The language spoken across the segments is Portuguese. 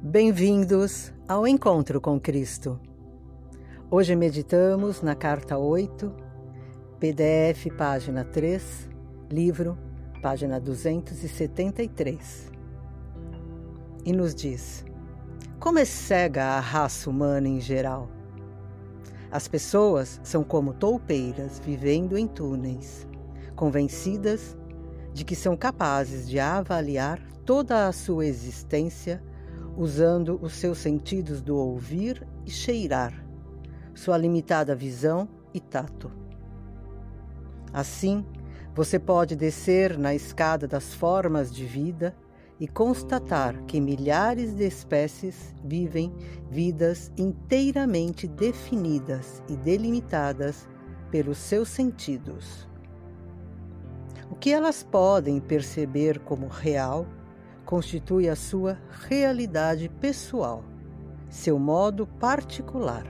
Bem-vindos ao Encontro com Cristo. Hoje meditamos na carta 8, PDF, página 3, livro, página 273. E nos diz: Como é cega a raça humana em geral? As pessoas são como toupeiras vivendo em túneis, convencidas de que são capazes de avaliar toda a sua existência usando os seus sentidos do ouvir e cheirar, sua limitada visão e tato. Assim, você pode descer na escada das formas de vida e constatar que milhares de espécies vivem vidas inteiramente definidas e delimitadas pelos seus sentidos. O que elas podem perceber como real constitui a sua realidade pessoal, seu modo particular.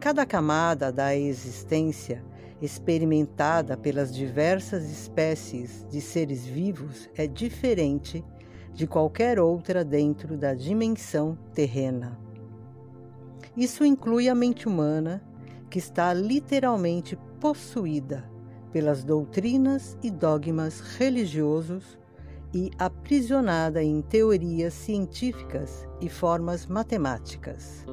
Cada camada da existência experimentada pelas diversas espécies de seres vivos é diferente de qualquer outra dentro da dimensão terrena. Isso inclui a mente humana, que está literalmente possuída pelas doutrinas e dogmas religiosos e aprisionada em teorias científicas e formas matemáticas.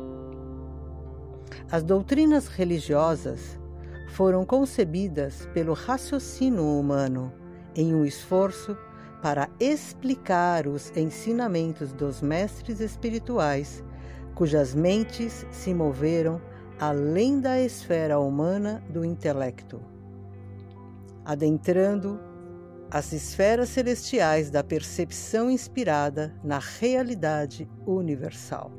As doutrinas religiosas foram concebidas pelo raciocínio humano em um esforço para explicar os ensinamentos dos mestres espirituais, cujas mentes se moveram além da esfera humana do intelecto, adentrando as esferas celestiais da percepção inspirada na realidade universal.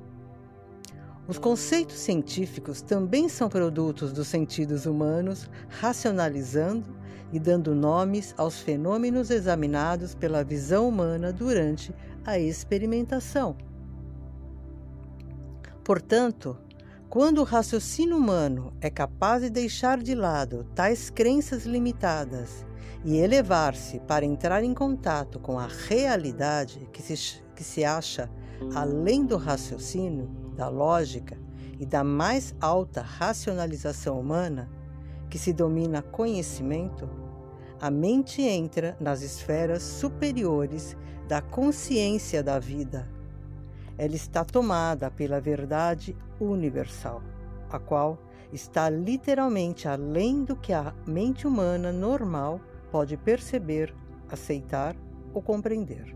Os conceitos científicos também são produtos dos sentidos humanos, racionalizando e dando nomes aos fenômenos examinados pela visão humana durante a experimentação. Portanto, quando o raciocínio humano é capaz de deixar de lado tais crenças limitadas e elevar-se para entrar em contato com a realidade que se, que se acha além do raciocínio, da lógica e da mais alta racionalização humana, que se domina conhecimento, a mente entra nas esferas superiores da consciência da vida. Ela está tomada pela verdade universal, a qual está literalmente além do que a mente humana normal pode perceber, aceitar ou compreender.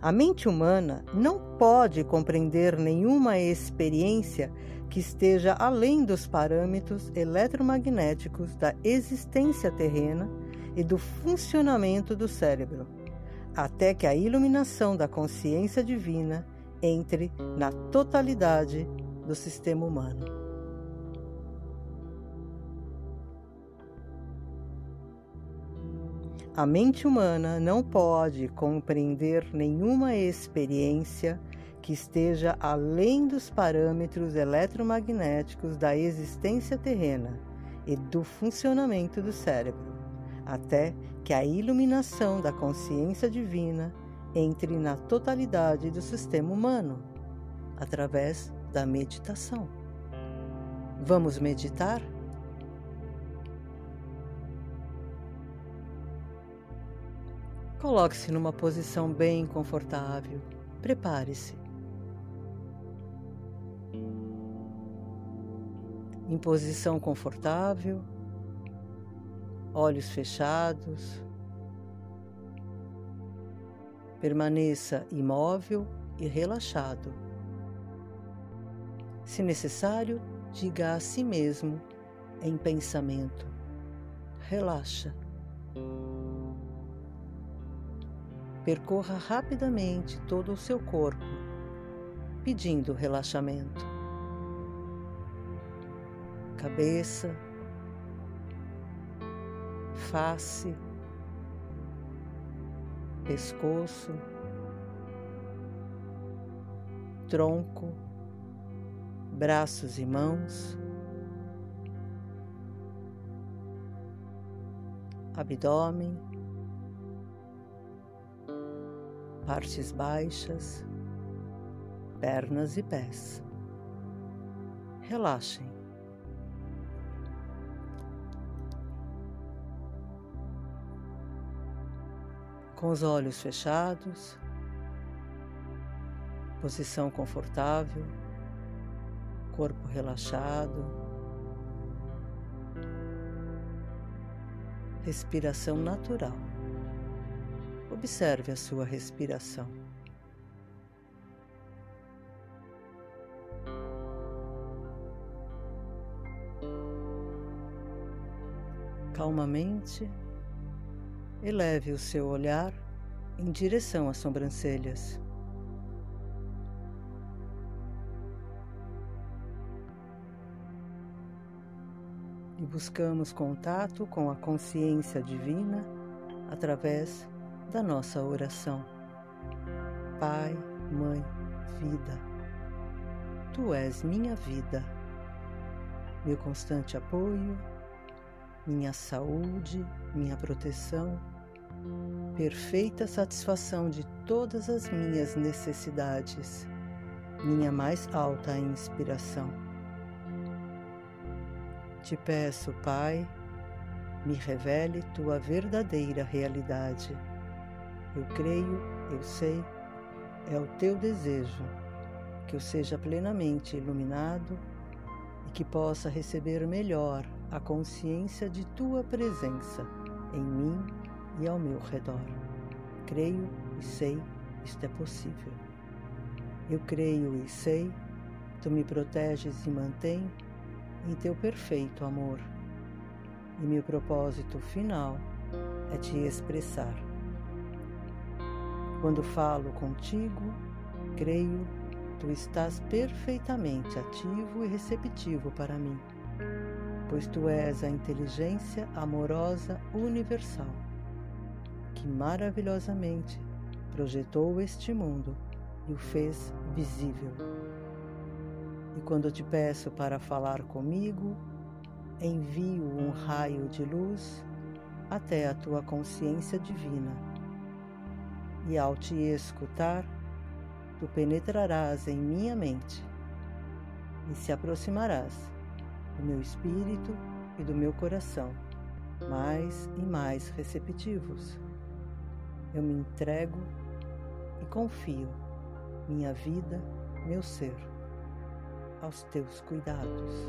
A mente humana não pode compreender nenhuma experiência que esteja além dos parâmetros eletromagnéticos da existência terrena e do funcionamento do cérebro, até que a iluminação da consciência divina entre na totalidade do sistema humano. A mente humana não pode compreender nenhuma experiência que esteja além dos parâmetros eletromagnéticos da existência terrena e do funcionamento do cérebro, até que a iluminação da consciência divina entre na totalidade do sistema humano, através da meditação. Vamos meditar? Coloque-se numa posição bem confortável. Prepare-se. Em posição confortável, olhos fechados. Permaneça imóvel e relaxado. Se necessário, diga a si mesmo em pensamento: relaxa. Percorra rapidamente todo o seu corpo, pedindo relaxamento. Cabeça, face, pescoço, tronco, braços e mãos, abdômen partes baixas, pernas e pés. Relaxem. Com os olhos fechados, posição confortável, corpo relaxado, respiração natural. Observe a sua respiração. Calmamente, eleve o seu olhar em direção às sobrancelhas. e buscamos contato com a consciência divina através da nossa oração. Pai, Mãe, Vida, Tu és minha vida, meu constante apoio, minha saúde, minha proteção, perfeita satisfação de todas as minhas necessidades, minha mais alta inspiração. Te peço, Pai, me revele tua verdadeira realidade. Eu creio, eu sei, é o teu desejo que eu seja plenamente iluminado e que possa receber melhor a consciência de tua presença em mim e ao meu redor. Creio e sei, isto é possível. Eu creio e sei, tu me proteges e mantém em teu perfeito amor. E meu propósito final é te expressar. Quando falo contigo, creio, tu estás perfeitamente ativo e receptivo para mim, pois tu és a inteligência amorosa universal que maravilhosamente projetou este mundo e o fez visível e quando te peço para falar comigo, envio um raio de luz até a tua consciência divina. E ao te escutar, tu penetrarás em minha mente e se aproximarás do meu espírito e do meu coração, mais e mais receptivos. Eu me entrego e confio minha vida, meu ser aos teus cuidados.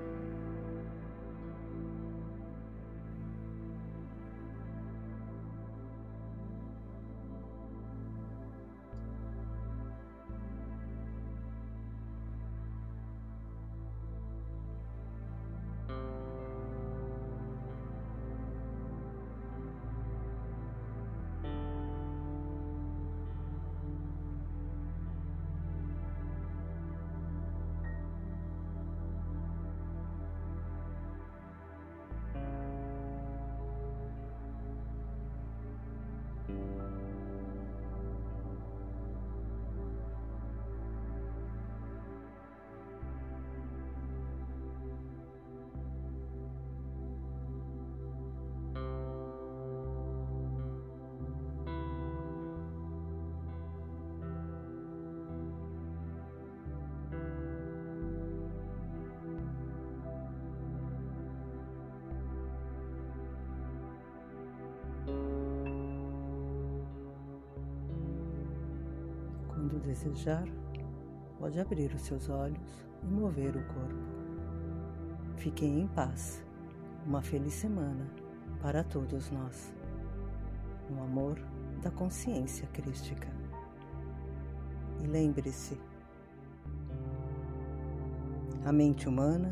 desejar, pode abrir os seus olhos e mover o corpo. Fiquem em paz. Uma feliz semana para todos nós. No amor da consciência crística. E lembre-se: a mente humana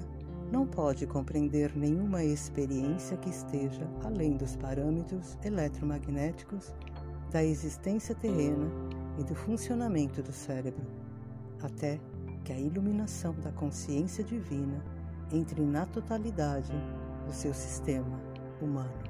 não pode compreender nenhuma experiência que esteja além dos parâmetros eletromagnéticos da existência terrena e do funcionamento do cérebro, até que a iluminação da consciência divina entre na totalidade do seu sistema humano.